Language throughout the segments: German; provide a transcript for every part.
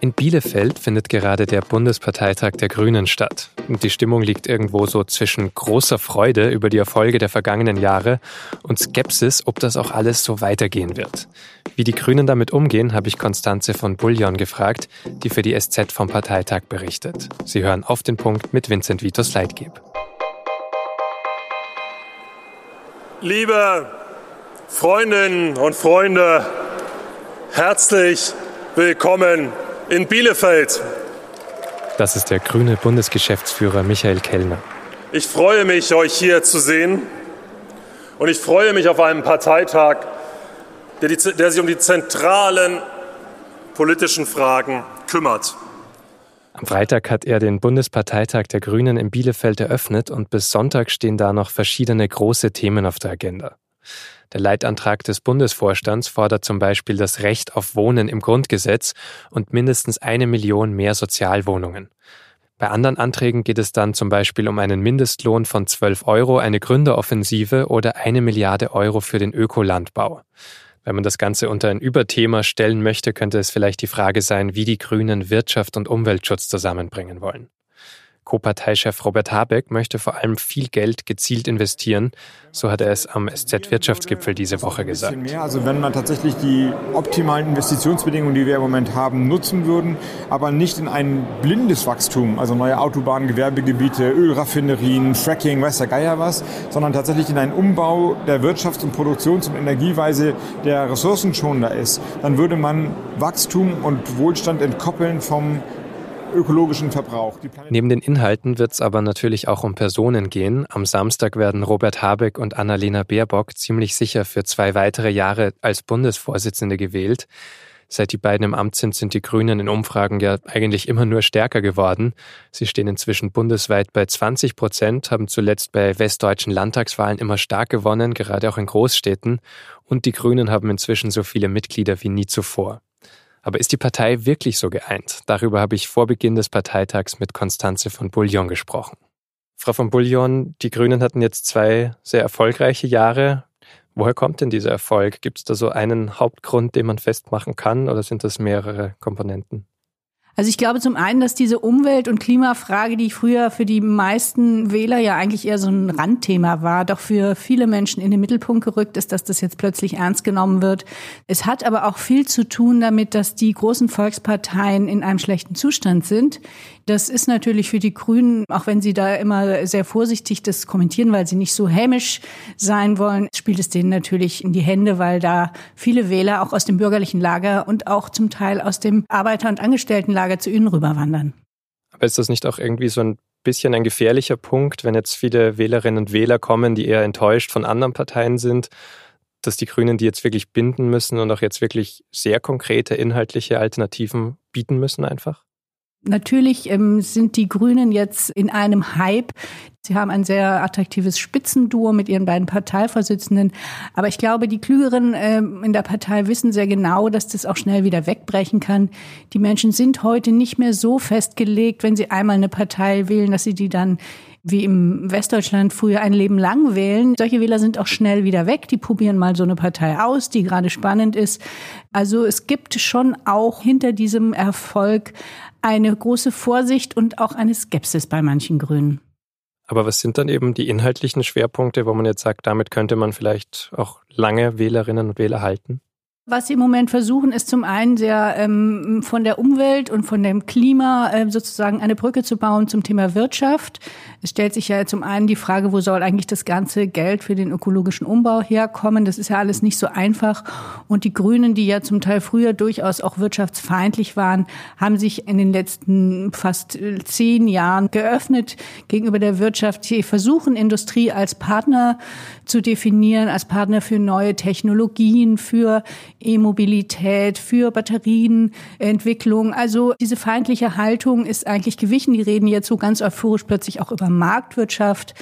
In Bielefeld findet gerade der Bundesparteitag der Grünen statt. Und die Stimmung liegt irgendwo so zwischen großer Freude über die Erfolge der vergangenen Jahre und Skepsis, ob das auch alles so weitergehen wird. Wie die Grünen damit umgehen, habe ich Konstanze von Bullion gefragt, die für die SZ vom Parteitag berichtet. Sie hören auf den Punkt mit Vincent Vitos Leitgeb. Liebe Freundinnen und Freunde, herzlich willkommen in Bielefeld. Das ist der grüne Bundesgeschäftsführer Michael Kellner. Ich freue mich, euch hier zu sehen. Und ich freue mich auf einen Parteitag, der, die, der sich um die zentralen politischen Fragen kümmert. Am Freitag hat er den Bundesparteitag der Grünen in Bielefeld eröffnet und bis Sonntag stehen da noch verschiedene große Themen auf der Agenda. Der Leitantrag des Bundesvorstands fordert zum Beispiel das Recht auf Wohnen im Grundgesetz und mindestens eine Million mehr Sozialwohnungen. Bei anderen Anträgen geht es dann zum Beispiel um einen Mindestlohn von 12 Euro, eine Gründeroffensive oder eine Milliarde Euro für den Ökolandbau. Wenn man das Ganze unter ein Überthema stellen möchte, könnte es vielleicht die Frage sein, wie die Grünen Wirtschaft und Umweltschutz zusammenbringen wollen. Co-Parteichef Robert Habeck möchte vor allem viel Geld gezielt investieren. So hat er es am SZ-Wirtschaftsgipfel diese Woche gesagt. Also wenn man tatsächlich die optimalen Investitionsbedingungen, die wir im Moment haben, nutzen würden, aber nicht in ein blindes Wachstum, also neue Autobahnen, Gewerbegebiete, Ölraffinerien, Fracking, weiß der Geier was, sondern tatsächlich in einen Umbau der Wirtschafts- und Produktions- und Energieweise, der ressourcenschonender ist, dann würde man Wachstum und Wohlstand entkoppeln vom ökologischen Verbrauch. Neben den Inhalten wird es aber natürlich auch um Personen gehen. Am Samstag werden Robert Habeck und Annalena Baerbock ziemlich sicher für zwei weitere Jahre als Bundesvorsitzende gewählt. Seit die beiden im Amt sind, sind die Grünen in Umfragen ja eigentlich immer nur stärker geworden. Sie stehen inzwischen bundesweit bei 20 Prozent, haben zuletzt bei westdeutschen Landtagswahlen immer stark gewonnen, gerade auch in Großstädten. Und die Grünen haben inzwischen so viele Mitglieder wie nie zuvor. Aber ist die Partei wirklich so geeint? Darüber habe ich vor Beginn des Parteitags mit Konstanze von Bullion gesprochen. Frau von Bullion, die Grünen hatten jetzt zwei sehr erfolgreiche Jahre. Woher kommt denn dieser Erfolg? Gibt es da so einen Hauptgrund, den man festmachen kann, oder sind das mehrere Komponenten? Also ich glaube zum einen, dass diese Umwelt- und Klimafrage, die früher für die meisten Wähler ja eigentlich eher so ein Randthema war, doch für viele Menschen in den Mittelpunkt gerückt ist, dass das jetzt plötzlich ernst genommen wird. Es hat aber auch viel zu tun damit, dass die großen Volksparteien in einem schlechten Zustand sind. Das ist natürlich für die Grünen, auch wenn sie da immer sehr vorsichtig das kommentieren, weil sie nicht so hämisch sein wollen, spielt es denen natürlich in die Hände, weil da viele Wähler auch aus dem bürgerlichen Lager und auch zum Teil aus dem Arbeiter- und Angestelltenlager zu ihnen rüberwandern. Aber ist das nicht auch irgendwie so ein bisschen ein gefährlicher Punkt, wenn jetzt viele Wählerinnen und Wähler kommen, die eher enttäuscht von anderen Parteien sind, dass die Grünen die jetzt wirklich binden müssen und auch jetzt wirklich sehr konkrete inhaltliche Alternativen bieten müssen einfach? Natürlich ähm, sind die Grünen jetzt in einem Hype. Sie haben ein sehr attraktives Spitzenduo mit ihren beiden Parteivorsitzenden. Aber ich glaube, die Klügeren ähm, in der Partei wissen sehr genau, dass das auch schnell wieder wegbrechen kann. Die Menschen sind heute nicht mehr so festgelegt, wenn sie einmal eine Partei wählen, dass sie die dann wie im Westdeutschland früher ein Leben lang wählen. Solche Wähler sind auch schnell wieder weg. Die probieren mal so eine Partei aus, die gerade spannend ist. Also es gibt schon auch hinter diesem Erfolg eine große Vorsicht und auch eine Skepsis bei manchen Grünen. Aber was sind dann eben die inhaltlichen Schwerpunkte, wo man jetzt sagt, damit könnte man vielleicht auch lange Wählerinnen und Wähler halten? Was sie im Moment versuchen, ist zum einen sehr ähm, von der Umwelt und von dem Klima äh, sozusagen eine Brücke zu bauen zum Thema Wirtschaft. Es stellt sich ja zum einen die Frage, wo soll eigentlich das ganze Geld für den ökologischen Umbau herkommen? Das ist ja alles nicht so einfach. Und die Grünen, die ja zum Teil früher durchaus auch wirtschaftsfeindlich waren, haben sich in den letzten fast äh, zehn Jahren geöffnet gegenüber der Wirtschaft. Sie versuchen, Industrie als Partner zu definieren, als Partner für neue Technologien, für E-Mobilität, für Batterienentwicklung. Also diese feindliche Haltung ist eigentlich gewichen. Die reden jetzt so ganz euphorisch plötzlich auch über Marktwirtschaft.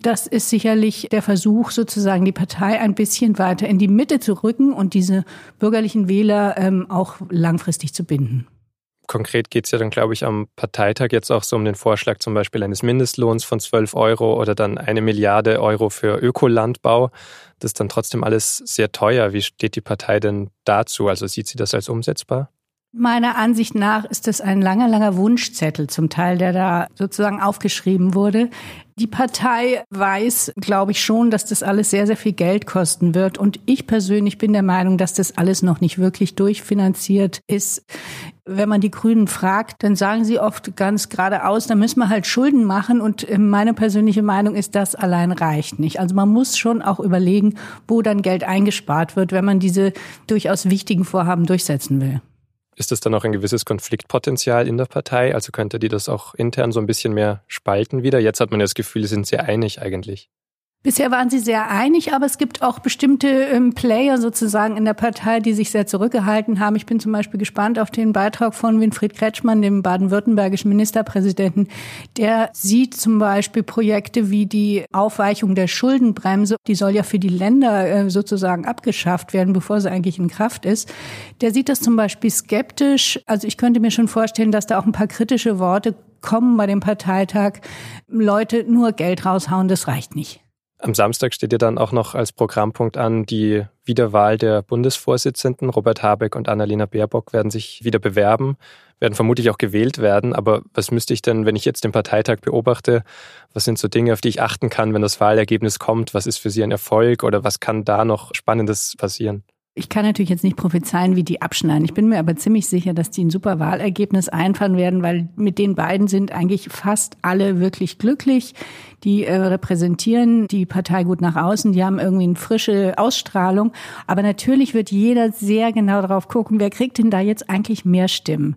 Das ist sicherlich der Versuch, sozusagen die Partei ein bisschen weiter in die Mitte zu rücken und diese bürgerlichen Wähler ähm, auch langfristig zu binden. Konkret geht es ja dann, glaube ich, am Parteitag jetzt auch so um den Vorschlag zum Beispiel eines Mindestlohns von 12 Euro oder dann eine Milliarde Euro für Ökolandbau. Das ist dann trotzdem alles sehr teuer. Wie steht die Partei denn dazu? Also sieht sie das als umsetzbar? Meiner Ansicht nach ist es ein langer, langer Wunschzettel zum Teil, der da sozusagen aufgeschrieben wurde. Die Partei weiß, glaube ich schon, dass das alles sehr, sehr viel Geld kosten wird. Und ich persönlich bin der Meinung, dass das alles noch nicht wirklich durchfinanziert ist. Wenn man die Grünen fragt, dann sagen sie oft ganz geradeaus, da müssen wir halt Schulden machen. Und meine persönliche Meinung ist, das allein reicht nicht. Also man muss schon auch überlegen, wo dann Geld eingespart wird, wenn man diese durchaus wichtigen Vorhaben durchsetzen will. Ist das dann auch ein gewisses Konfliktpotenzial in der Partei? Also könnte die das auch intern so ein bisschen mehr spalten wieder? Jetzt hat man das Gefühl, sie sind sehr einig eigentlich. Bisher waren sie sehr einig, aber es gibt auch bestimmte ähm, Player sozusagen in der Partei, die sich sehr zurückgehalten haben. Ich bin zum Beispiel gespannt auf den Beitrag von Winfried Kretschmann, dem baden-württembergischen Ministerpräsidenten. Der sieht zum Beispiel Projekte wie die Aufweichung der Schuldenbremse. Die soll ja für die Länder äh, sozusagen abgeschafft werden, bevor sie eigentlich in Kraft ist. Der sieht das zum Beispiel skeptisch. Also ich könnte mir schon vorstellen, dass da auch ein paar kritische Worte kommen bei dem Parteitag. Leute nur Geld raushauen, das reicht nicht. Am Samstag steht ja dann auch noch als Programmpunkt an, die Wiederwahl der Bundesvorsitzenden. Robert Habeck und Annalena Baerbock werden sich wieder bewerben, werden vermutlich auch gewählt werden. Aber was müsste ich denn, wenn ich jetzt den Parteitag beobachte, was sind so Dinge, auf die ich achten kann, wenn das Wahlergebnis kommt? Was ist für Sie ein Erfolg oder was kann da noch Spannendes passieren? Ich kann natürlich jetzt nicht prophezeien, wie die abschneiden. Ich bin mir aber ziemlich sicher, dass die ein super Wahlergebnis einfahren werden, weil mit den beiden sind eigentlich fast alle wirklich glücklich. Die äh, repräsentieren die Partei gut nach außen, die haben irgendwie eine frische Ausstrahlung. Aber natürlich wird jeder sehr genau darauf gucken, wer kriegt denn da jetzt eigentlich mehr Stimmen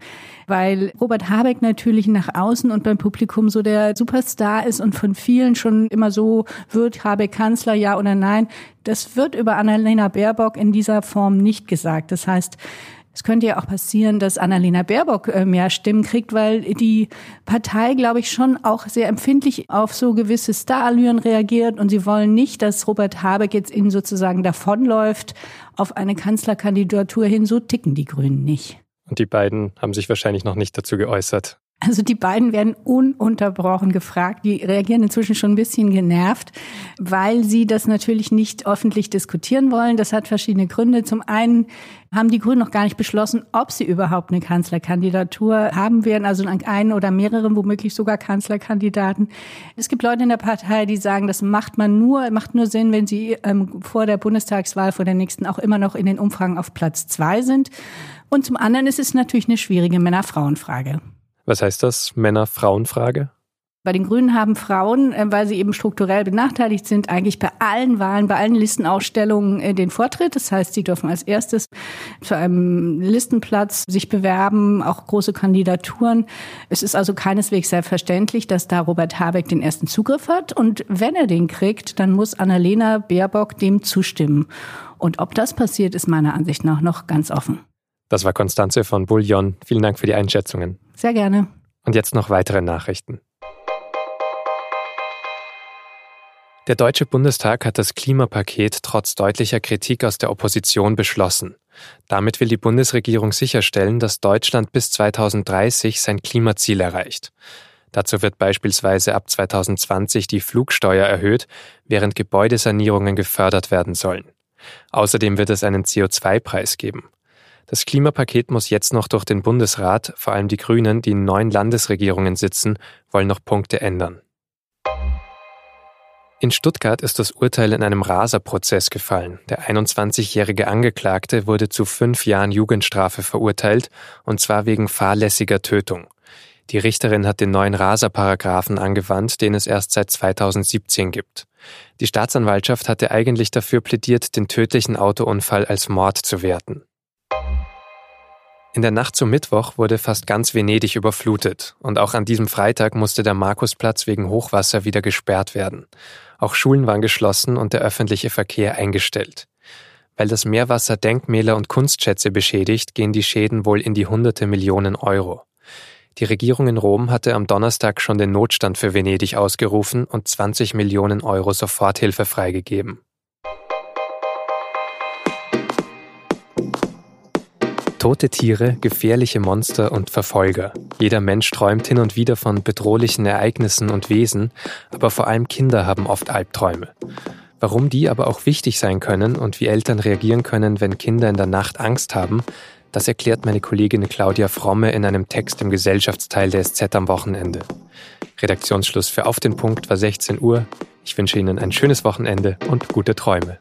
weil Robert Habeck natürlich nach außen und beim Publikum so der Superstar ist und von vielen schon immer so wird Habeck Kanzler, ja oder nein. Das wird über Annalena Baerbock in dieser Form nicht gesagt. Das heißt, es könnte ja auch passieren, dass Annalena Baerbock äh, mehr Stimmen kriegt, weil die Partei, glaube ich, schon auch sehr empfindlich auf so gewisse Starallüren reagiert und sie wollen nicht, dass Robert Habeck jetzt ihnen sozusagen davonläuft auf eine Kanzlerkandidatur hin. So ticken die Grünen nicht. Und die beiden haben sich wahrscheinlich noch nicht dazu geäußert. Also die beiden werden ununterbrochen gefragt. Die reagieren inzwischen schon ein bisschen genervt, weil sie das natürlich nicht öffentlich diskutieren wollen. Das hat verschiedene Gründe. Zum einen haben die Grünen noch gar nicht beschlossen, ob sie überhaupt eine Kanzlerkandidatur haben werden, also einen oder mehreren, womöglich sogar Kanzlerkandidaten. Es gibt Leute in der Partei, die sagen, das macht man nur, macht nur Sinn, wenn sie ähm, vor der Bundestagswahl, vor der nächsten auch immer noch in den Umfragen auf Platz zwei sind. Und zum anderen ist es natürlich eine schwierige Männer-Frauen-Frage. Was heißt das? Männer-Frauen-Frage? Bei den Grünen haben Frauen, äh, weil sie eben strukturell benachteiligt sind, eigentlich bei allen Wahlen, bei allen Listenausstellungen äh, den Vortritt. Das heißt, sie dürfen als erstes zu einem Listenplatz sich bewerben, auch große Kandidaturen. Es ist also keineswegs selbstverständlich, dass da Robert Habeck den ersten Zugriff hat. Und wenn er den kriegt, dann muss Annalena Baerbock dem zustimmen. Und ob das passiert, ist meiner Ansicht nach noch ganz offen. Das war Konstanze von Bullion. Vielen Dank für die Einschätzungen. Sehr gerne. Und jetzt noch weitere Nachrichten. Der Deutsche Bundestag hat das Klimapaket trotz deutlicher Kritik aus der Opposition beschlossen. Damit will die Bundesregierung sicherstellen, dass Deutschland bis 2030 sein Klimaziel erreicht. Dazu wird beispielsweise ab 2020 die Flugsteuer erhöht, während Gebäudesanierungen gefördert werden sollen. Außerdem wird es einen CO2-Preis geben. Das Klimapaket muss jetzt noch durch den Bundesrat, vor allem die Grünen, die in neun Landesregierungen sitzen, wollen noch Punkte ändern. In Stuttgart ist das Urteil in einem Raserprozess gefallen. Der 21-jährige Angeklagte wurde zu fünf Jahren Jugendstrafe verurteilt, und zwar wegen fahrlässiger Tötung. Die Richterin hat den neuen Raserparagraphen angewandt, den es erst seit 2017 gibt. Die Staatsanwaltschaft hatte eigentlich dafür plädiert, den tödlichen Autounfall als Mord zu werten. In der Nacht zum Mittwoch wurde fast ganz Venedig überflutet und auch an diesem Freitag musste der Markusplatz wegen Hochwasser wieder gesperrt werden. Auch Schulen waren geschlossen und der öffentliche Verkehr eingestellt. Weil das Meerwasser Denkmäler und Kunstschätze beschädigt, gehen die Schäden wohl in die hunderte Millionen Euro. Die Regierung in Rom hatte am Donnerstag schon den Notstand für Venedig ausgerufen und 20 Millionen Euro Soforthilfe freigegeben. Tote Tiere, gefährliche Monster und Verfolger. Jeder Mensch träumt hin und wieder von bedrohlichen Ereignissen und Wesen, aber vor allem Kinder haben oft Albträume. Warum die aber auch wichtig sein können und wie Eltern reagieren können, wenn Kinder in der Nacht Angst haben, Das erklärt meine Kollegin Claudia Fromme in einem Text im Gesellschaftsteil der SZ am Wochenende. Redaktionsschluss für Auf den Punkt war 16 Uhr. Ich wünsche Ihnen ein schönes Wochenende und gute Träume.